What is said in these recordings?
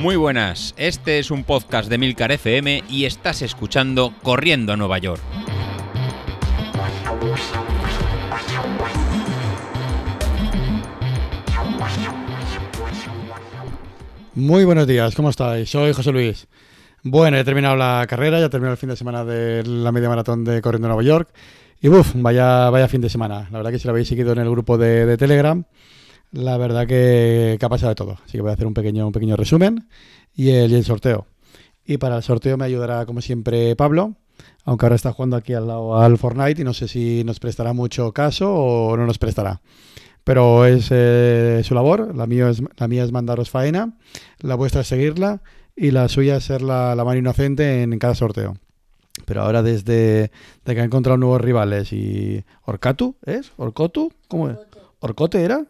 Muy buenas, este es un podcast de Milcar FM y estás escuchando Corriendo a Nueva York. Muy buenos días, ¿cómo estáis? Soy José Luis. Bueno, he terminado la carrera, ya he terminado el fin de semana de la media maratón de Corriendo a Nueva York. Y uff, vaya, vaya fin de semana. La verdad que si lo habéis seguido en el grupo de, de Telegram, la verdad que, que, ha pasado de todo. Así que voy a hacer un pequeño, un pequeño resumen y el, y el sorteo. Y para el sorteo me ayudará, como siempre, Pablo, aunque ahora está jugando aquí al lado al Fortnite y no sé si nos prestará mucho caso o no nos prestará. Pero es eh, su labor, la mía, es, la mía es mandaros faena, la vuestra es seguirla y la suya es ser la, la mano inocente en cada sorteo. Pero ahora desde de que ha encontrado nuevos rivales y... ¿Orcatu? ¿Es? ¿Orcotu? ¿Cómo es? ¿Orcote era?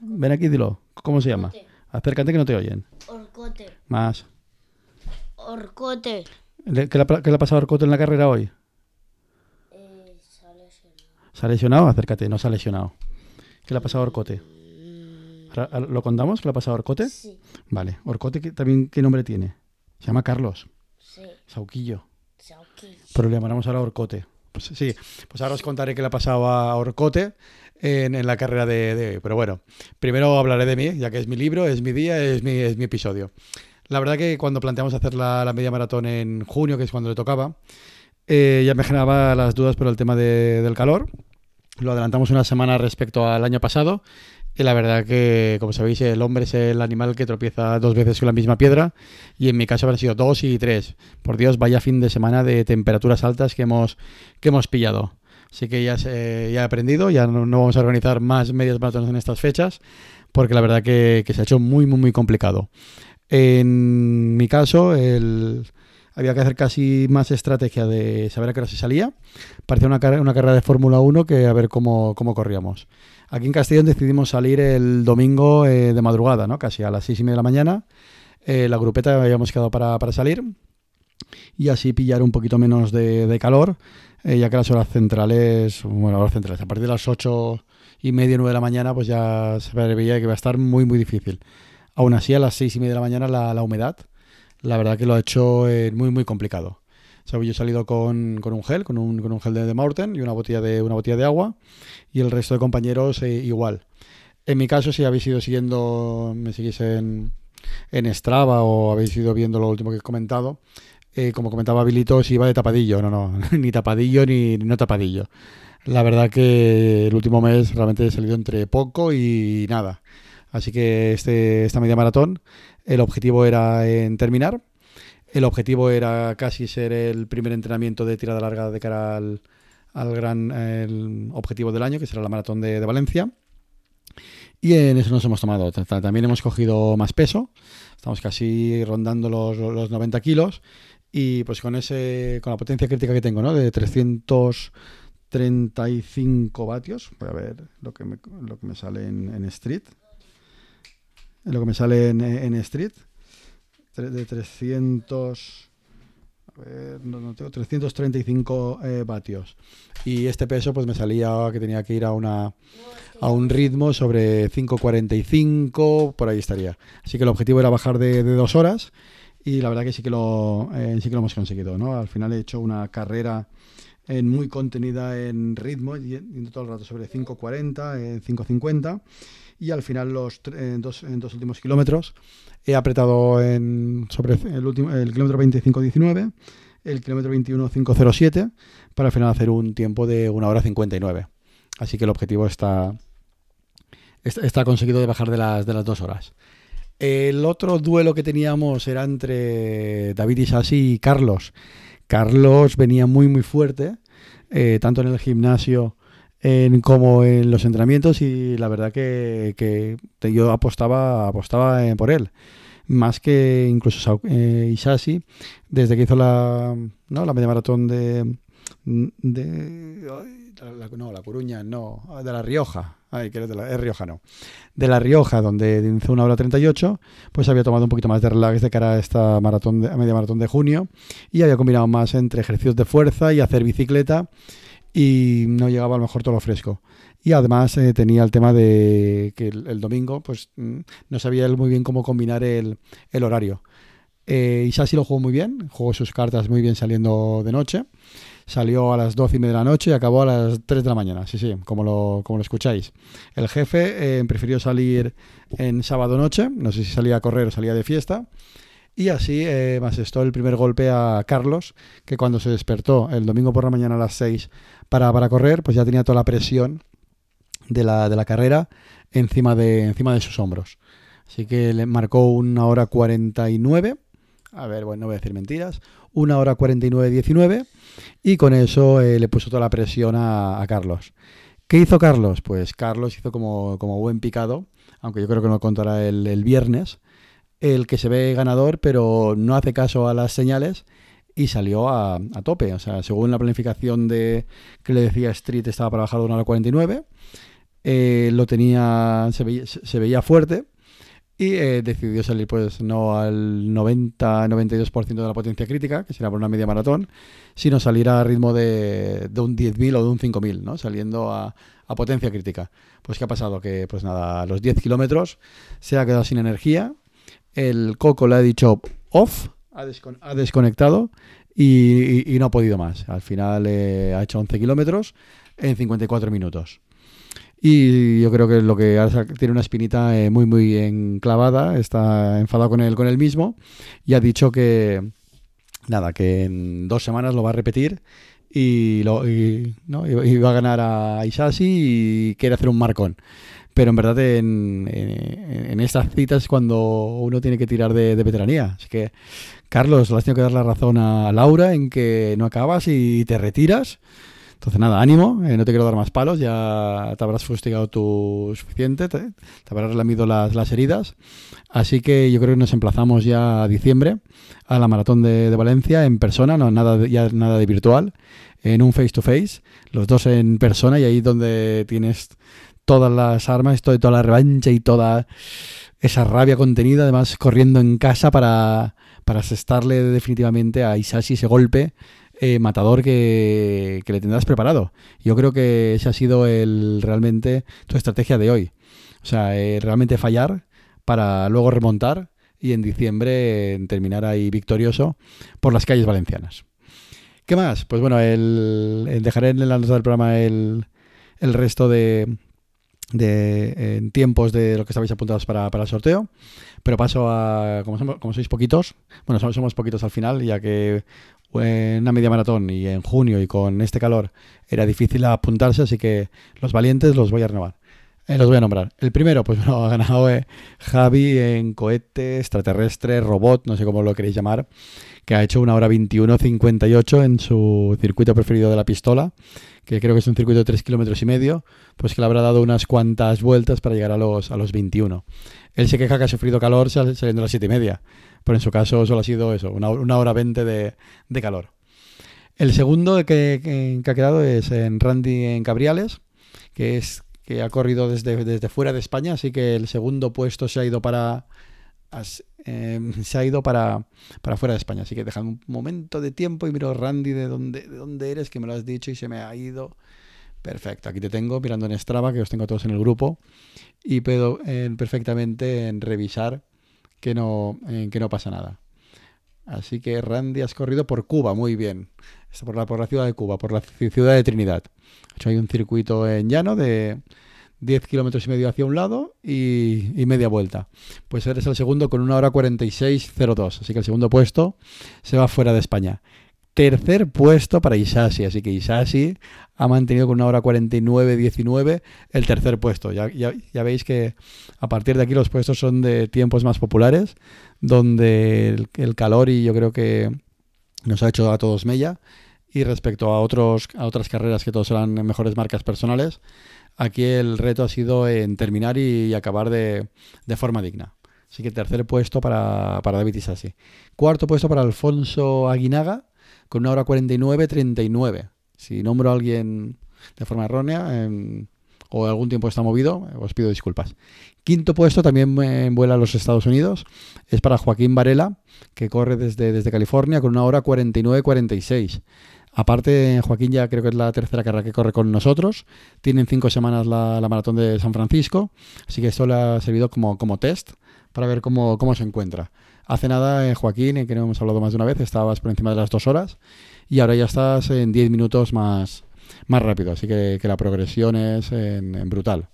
Ven aquí, dilo. ¿Cómo se llama? Acércate que no te oyen. Orcote. Más. Orcote. ¿Le- ¿Qué le, ha- qué le ha pasado a Orcote en la carrera hoy? Eh, sale ese- ¿Se ha lesionado? Acércate, no se ha lesionado. ¿Qué le ha pasado a Orcote? Ahora ¿Lo contamos? ¿Qué le ha pasado a Orcote? Sí, Vale. ¿Orcote qué- también qué nombre tiene? Se llama Carlos. sí. Sauquillo. Sauki. Pero le llamaremos ahora Orcote. Pues sí, pues ahora os contaré qué le ha pasado a Orcote en, la carrera de, hoy. Pero bueno, primero hablaré de mí, ya que es mi libro, es mi día, es mi, es mi episodio. La verdad que cuando planteamos hacer la, media maratón en junio, que es cuando le tocaba, eh, ya me generaba las dudas por el tema de- del calor. Lo adelantamos una semana respecto al año pasado. Y la verdad que, como sabéis, el hombre es el animal que tropieza dos veces con la misma piedra. Y en mi caso habrán sido dos y tres. Por Dios, vaya fin de semana de temperaturas altas que hemos, que hemos pillado. Así que ya, ya he aprendido, ya no, no vamos a organizar más medias maratones en estas fechas, porque la verdad que, que se ha hecho muy, muy, muy complicado. En mi caso, el, había que hacer casi más estrategia de saber a qué hora se salía. Parecía una, una carrera de Fórmula 1 que a ver cómo, cómo corríamos. Aquí en Castellón decidimos salir el domingo eh, de madrugada, ¿no? casi a las seis y media de la mañana. Eh, la grupeta habíamos quedado para, para salir y así pillar un poquito menos de, de calor, eh, ya que las horas centrales, bueno, horas centrales, a partir de las ocho y media, nueve de la mañana, pues ya se veía que va a estar muy, muy difícil. Aún así, a las seis y media de la mañana, la, la humedad, la verdad que lo ha hecho eh, muy, muy complicado. Yo he salido con, con un gel, con un, con un gel de, de y una botella de, una botella de agua, y el resto de compañeros eh, igual. En mi caso, si habéis ido siguiendo, me seguís en, en Strava o habéis ido viendo lo último que he comentado, eh, como comentaba Bilito, si iba de tapadillo, no, no, ni tapadillo ni, no tapadillo. La verdad que el último mes realmente he entre poco y nada. Así que este, esta media maratón, el objetivo era en terminar. El objetivo era casi ser el primer entrenamiento de tirada larga de cara al, gran objetivo del año, que será la maratón de, Valencia. Y en eso nos hemos tomado. Ta- ta- También hemos cogido más peso. Estamos casi rondando los, los 90 kilos. Y pues con ese con la potencia crítica que tengo, ¿no? De 335 vatios. Voy a ver lo que me, lo que me sale en, Street. Lo que me sale en, en Street. Tre- De 300... A ver, no, no tengo 335 eh, vatios. Y este peso pues me salía que tenía que ir a una a un ritmo sobre 5.45, por ahí estaría. Así que el objetivo era bajar de dos horas y la verdad que sí que lo, eh, sí que lo hemos conseguido. ¿no? Al final he hecho una carrera en muy contenida en ritmo, yendo todo el rato sobre 5.40, eh, 5.50 y al final los en dos, en dos últimos kilómetros he apretado en, sobre el, último, el kilómetro 25.19, el kilómetro 21.507 para al final hacer un tiempo de 1 hora 59. Así que el objetivo está, está, está conseguido de bajar de las, de las dos horas. El otro duelo que teníamos era entre David Isasi y Carlos. Carlos venía muy muy fuerte, eh, tanto en el gimnasio como en los entrenamientos y la verdad que, yo apostaba, apostaba eh, por él. Más que incluso eh, Isasi, desde que hizo la, ¿no? la media maratón de, de no, La Coruña, no, de La Rioja, ay, que es, de la, es riojano, de La Rioja, donde hizo una hora 38, pues había tomado un poquito más de relax de cara a esta maratón de, a media maratón de junio y había combinado más entre ejercicios de fuerza y hacer bicicleta y no llegaba a lo mejor todo lo fresco. Y además eh, tenía el tema de que el, el domingo pues mm, no sabía él muy bien cómo combinar el, el horario. Eh, Isasi lo jugó muy bien, jugó sus cartas muy bien saliendo de noche. Salió a las 12 y media de la noche y acabó a las 3 de la mañana. Sí, sí, como lo, como lo escucháis. El jefe eh, prefirió salir en sábado noche, no sé si salía a correr o salía de fiesta. Y así eh, asestó el primer golpe a Carlos, que cuando se despertó el domingo por la mañana a las 6 para, para correr, pues ya tenía toda la presión de la, de la carrera encima de, encima de sus hombros. Así que le marcó una hora 49. A ver, bueno, no voy a decir mentiras. Una hora 49-19. Y con eso eh, le puso toda la presión a, a Carlos. ¿Qué hizo Carlos? Pues Carlos hizo como, como buen picado, aunque yo creo que no contará el, el viernes, el que se ve ganador, pero no hace caso a las señales y salió a, a tope. O sea, según la planificación de que le decía Street, estaba para bajar de una hora 49. Eh, lo tenía, se veía fuerte y eh, decidió salir pues no al 90-92% de la potencia crítica, que será por una media maratón, sino salir a ritmo de, de un 10.000 o de un 5.000, ¿no? saliendo a, a, potencia crítica. Pues ¿qué ha pasado? Que pues nada, a los 10 kilómetros se ha quedado sin energía, el coco le ha dicho off, ha, descon ha desconectado y, no ha podido más. Al final eh, ha hecho 11 kilómetros en 54 minutos. Y yo creo que lo que tiene una espinita eh, muy, muy enclavada, está enfadado con él, con él mismo, y ha dicho que, nada, que en dos semanas lo va a repetir y, lo, y, ¿no? y va a ganar a Isasi y quiere hacer un marcón. Pero en verdad en, en, en estas citas es cuando uno tiene que tirar de, de, veteranía. Así que, Carlos, le has tenido que dar la razón a Laura en que no acabas y te retiras. Entonces, nada, ánimo, eh, no te quiero dar más palos, ya te habrás fustigado tú suficiente, te, te habrás relamido las, las, heridas. Así que yo creo que nos emplazamos ya a diciembre a la maratón de, de Valencia en persona, no nada ya nada de virtual, en un face to face, los dos en persona y ahí donde tienes todas las armas, toda, toda la revancha y toda esa rabia contenida, además corriendo en casa para, para asestarle definitivamente a Isashi ese golpe eh, matador que, le tendrás preparado. Yo creo que ese ha sido el realmente tu estrategia de hoy. O sea, eh, realmente fallar para luego remontar y en diciembre eh, terminar ahí victorioso por las calles valencianas. ¿Qué más? Pues bueno, el, dejaré en la nota del programa el, resto de, de en tiempos de lo que estabais apuntados para, el sorteo. Pero paso a, como, sois poquitos, bueno, somos, poquitos al final, ya que una media maratón y en junio y con este calor era difícil apuntarse, así que los valientes los voy a renovar. Eh, los voy a nombrar. El primero, pues bueno, ha ganado eh, Javi en cohete, extraterrestre, robot, no sé cómo lo queréis llamar, que ha hecho una hora 21.58 en su circuito preferido de la pistola, que creo que es un circuito de 3 kilómetros y medio, pues que le habrá dado unas cuantas vueltas para llegar a los, a los 21. Él se queja que ha sufrido calor saliendo a las 7 y media, pero en su caso solo ha sido eso, una, hora 20 de, calor. El segundo que, que, ha quedado es en Randy en Cabriales, que es que ha corrido desde, desde fuera de España, así que el segundo puesto se ha ido para eh, se ha ido para, para fuera de España. Así que déjame un momento de tiempo y miro Randy de dónde, de dónde eres, que me lo has dicho y se me ha ido. Perfecto, aquí te tengo mirando en Strava, que os tengo todos en el grupo, y puedo eh, perfectamente en revisar que no, eh, que no pasa nada. Así que Randy has corrido por Cuba, muy bien. Por la, por la ciudad de Cuba, por la ciudad de Trinidad. De hecho, hay un circuito en llano de 10 kilómetros y medio hacia un lado y, y, media vuelta. Pues eres el segundo con una hora 46.02. Así que el segundo puesto se va fuera de España. Tercer puesto para Isashi, así que Isashi ha mantenido con una hora 49.19 el tercer puesto. Ya, ya, veis que a partir de aquí los puestos son de tiempos más populares, donde el, el calor y yo creo que nos ha hecho a todos mella. Y respecto a, otros, a otras carreras que todos eran mejores marcas personales, aquí el reto ha sido en terminar y, acabar de, de forma digna. Así que tercer puesto para, para David Isasi. Cuarto puesto para Alfonso Aguinaga, con una hora 49.39. Si nombro a alguien de forma errónea eh, o algún tiempo está movido, os pido disculpas. Quinto puesto también eh, vuela a los Estados Unidos. Es para Joaquín Varela, que corre desde, desde California con una hora 49.46. Aparte, Joaquín ya creo que es la tercera carrera que corre con nosotros. Tienen cinco semanas la, la maratón de San Francisco, así que esto le ha servido como, como test para ver cómo, cómo se encuentra. Hace nada, eh, Joaquín, eh, que no hemos hablado más de una vez, estabas por encima de las dos horas y ahora ya estás en 10 minutos más, más rápido, así que, la progresión es en- brutal.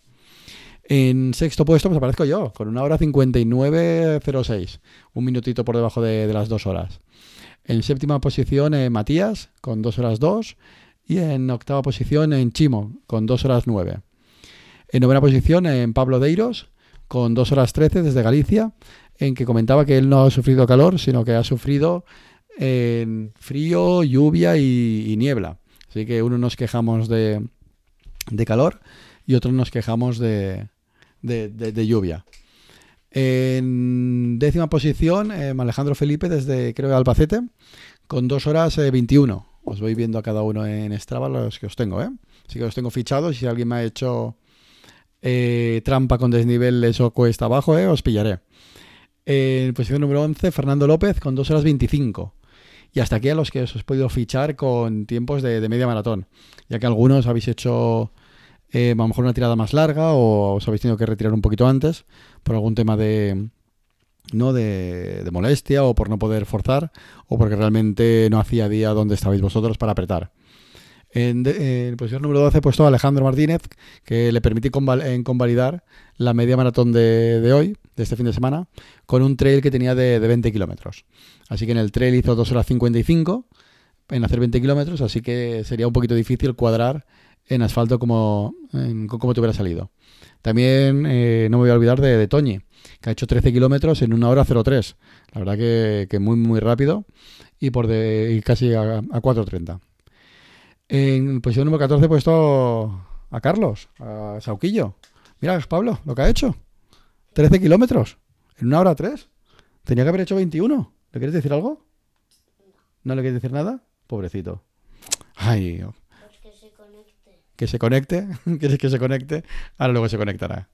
En sexto puesto, pues aparezco yo, con una hora 59.06, un minutito por debajo de, las dos horas. En séptima posición, eh, Matías, con dos horas 2, y en octava posición, en Chimo, con dos horas 9. En novena posición, en Pablo Deiros, con dos horas 13 desde Galicia, en que comentaba que él no ha sufrido calor, sino que ha sufrido en frío, lluvia y, niebla. Así que uno nos quejamos de, de calor y otros nos quejamos de, de- lluvia. En décima posición, eh, Alejandro Felipe desde, creo, Albacete, con 2 horas eh, 21. Os voy viendo a cada uno en Strava los que os tengo, ¿eh? Así que os tengo fichados y si alguien me ha hecho eh, trampa con desniveles o cuesta abajo, ¿eh? os pillaré. En posición número 11, Fernando López con 2 horas 25. Y hasta aquí a los que os he podido fichar con tiempos de, media maratón, ya que algunos habéis hecho eh, a lo mejor una tirada más larga o os habéis tenido que retirar un poquito antes por algún tema de, ¿no? de, de molestia o por no poder forzar o porque realmente no hacía día donde estabais vosotros para apretar. En, posición número 12 he puesto a Alejandro Martínez, que le permití en convalidar la media maratón de, de hoy, de este fin de semana, con un trail que tenía de, de 20 kilómetros. Así que en el trail hizo 2 horas 55 en hacer 20 kilómetros, así que sería un poquito difícil cuadrar en asfalto como, en- te hubiera salido. También eh, no me voy a olvidar de, de Toñi, que ha hecho 13 kilómetros en 1 hora 03. La verdad que, que muy, muy rápido y por de, y casi a, a 4.30. En posición número 14 he puesto a Carlos, a Sauquillo. Mira, Pablo, lo que ha hecho. 13 kilómetros en una hora 3. Tenía que haber hecho 21. ¿Le quieres decir algo? ¿No le quieres decir nada? Pobrecito. Ay, Pues que se conecte. que se conecte. ¿Quieres que se conecte? Ahora luego se conectará.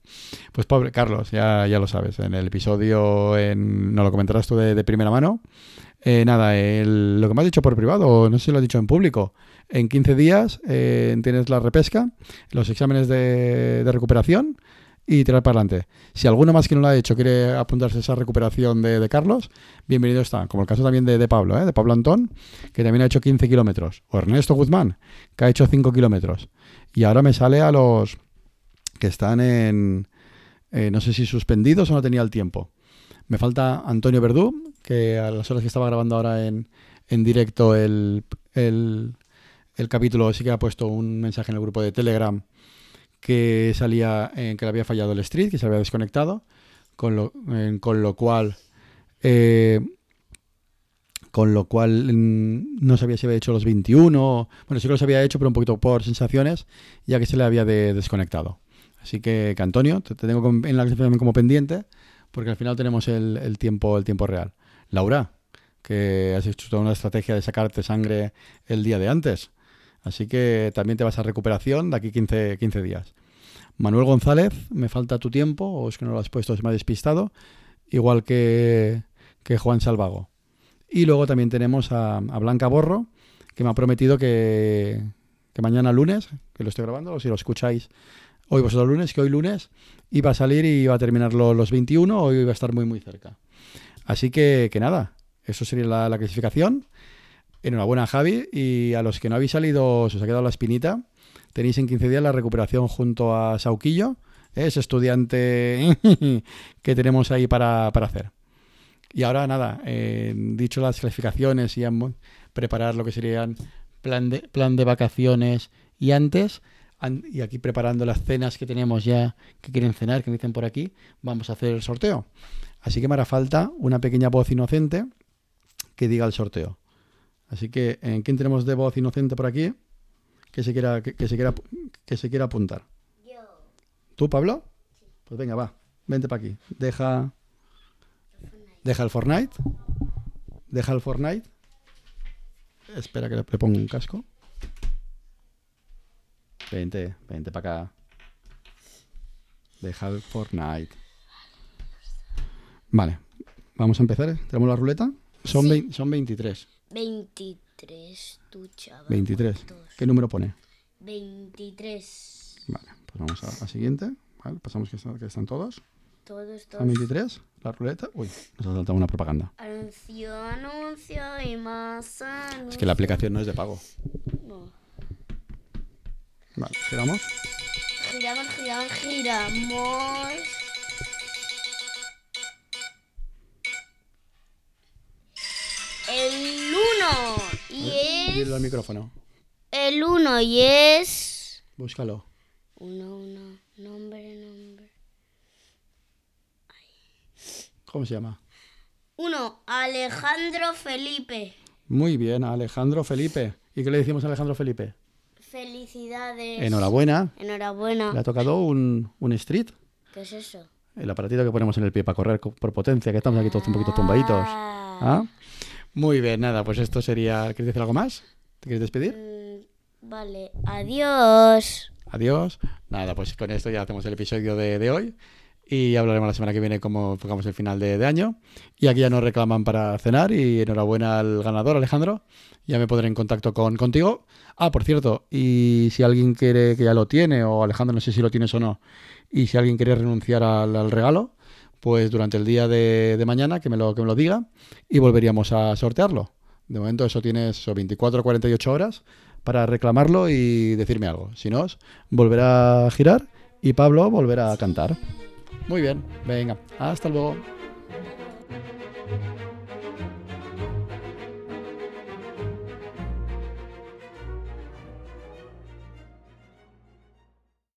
Pues pobre Carlos, ya, ya lo sabes. En el episodio, en, no lo comentarás tú de, de primera mano. Eh, nada, el- lo que me has dicho por privado, no sé si lo has dicho en público. En 15 días eh, tienes la repesca, los exámenes de, de recuperación y tirar para adelante. Si alguno más que no lo ha hecho quiere apuntarse a esa recuperación de, Carlos, bienvenido está. Como el caso también de, Pablo, ¿eh? de Pablo Antón, que también ha hecho 15 kilómetros. O Ernesto Guzmán, que ha hecho 5 kilómetros. Y ahora me sale a los que están en, eh, no sé si suspendidos o no tenía el tiempo. Me falta Antonio Verdú, que a las horas que estaba grabando ahora en, en directo el, el capítulo sí que ha puesto un mensaje en el grupo de Telegram que salía en que le había fallado el street, que se había desconectado, con lo, con lo cual eh, con lo cual mm, no sabía si había hecho los 21, bueno, sí que los había hecho, pero un poquito por sensaciones, ya que se le había de- desconectado. Así que, Antonio, te, te tengo en la clasificación como pendiente, porque al final tenemos el, el tiempo, el tiempo real. Laura, que has hecho toda una estrategia de sacarte sangre el día de antes. Así que también te vas a recuperación de aquí 15, 15 días. Manuel González, me falta tu tiempo, o es que no lo has puesto, se me ha despistado, igual que, que Juan Salvago. Y luego también tenemos a, Blanca Borro, que me ha prometido que, que mañana lunes, que lo estoy grabando, o si lo escucháis hoy vosotros lunes, que hoy lunes iba a salir y iba a terminar lo- los 21 o iba a estar muy muy cerca. Así que, que nada, eso sería la clasificación. Enhorabuena Javi y a los que no habéis salido, se os ha quedado la espinita, tenéis en 15 días la recuperación junto a Sauquillo, ¿eh? ese estudiante que tenemos ahí para, para hacer. Y ahora nada, eh, dicho las clasificaciones y preparar lo que serían plan de, plan de vacaciones y antes, an- y aquí preparando las cenas que tenemos ya que quieren cenar, que me dicen por aquí, vamos a hacer el sorteo. Así que me hará falta una pequeña voz inocente que diga el sorteo. Así que, ¿en quién tenemos de voz inocente por aquí? Que se quiera, que, que se quiera, que se quiera apuntar. Yo. ¿Tú, Pablo? Pues venga, va. Vente para aquí. Deja. Deja el Fortnite. Deja el Fortnite. Espera que le, pongo un casco. Vente, vente para acá. Deja el Fortnite. Vale. Vamos a empezar. ¿eh? ¿Tenemos la ruleta? Son, Sí. son 23. 23. 23, tu chaval. 23. ¿cuántos? ¿Qué número pone? 23. Vale, pues vamos a la siguiente. Vale, pasamos que, están- que están todos. Todos, ¿Están todos. 23? La ruleta. Uy, nos ha saltado una propaganda. Anuncio, anuncio y más anuncio. Es que la aplicación no es de pago. No. Vale, giramos. Giramos, giramos, giramos. El 1 y Dilo al es. micrófono. El 1 y es. Búscalo. 1, 1. Nombre, nombre. ¿Cómo se llama? 1. Alejandro Felipe. Muy bien, Alejandro Felipe. ¿Y qué le decimos a Alejandro Felipe? Felicidades. Enhorabuena. Enhorabuena. Le ha tocado un, un street. ¿Qué es eso? El aparatito que ponemos en el pie para correr co- por potencia, que estamos aquí todos un poquito tumbaditos. ¿Ah? Muy bien, nada, pues esto sería... ¿Quieres decir algo más? ¿Te quieres despedir? Mm, Vale, adiós. Adiós. Nada, pues con esto ya hacemos el episodio de, de hoy y hablaremos la semana que viene cómo enfocamos el final de, de año. Y aquí ya nos reclaman para cenar y enhorabuena al ganador, Alejandro. Ya me pondré en contacto con, contigo. Ah, por cierto, y si alguien quiere que ya lo tiene, o Alejandro, no sé si lo tienes o no, y si alguien quiere renunciar al, al regalo, pues durante el día de, mañana que me, lo, que me lo diga y volveríamos a sortearlo. De momento eso tienes eso, 24 o 48 horas para reclamarlo y decirme algo. Si no, volverá a girar y Pablo volverá a cantar. Muy bien, venga, hasta luego.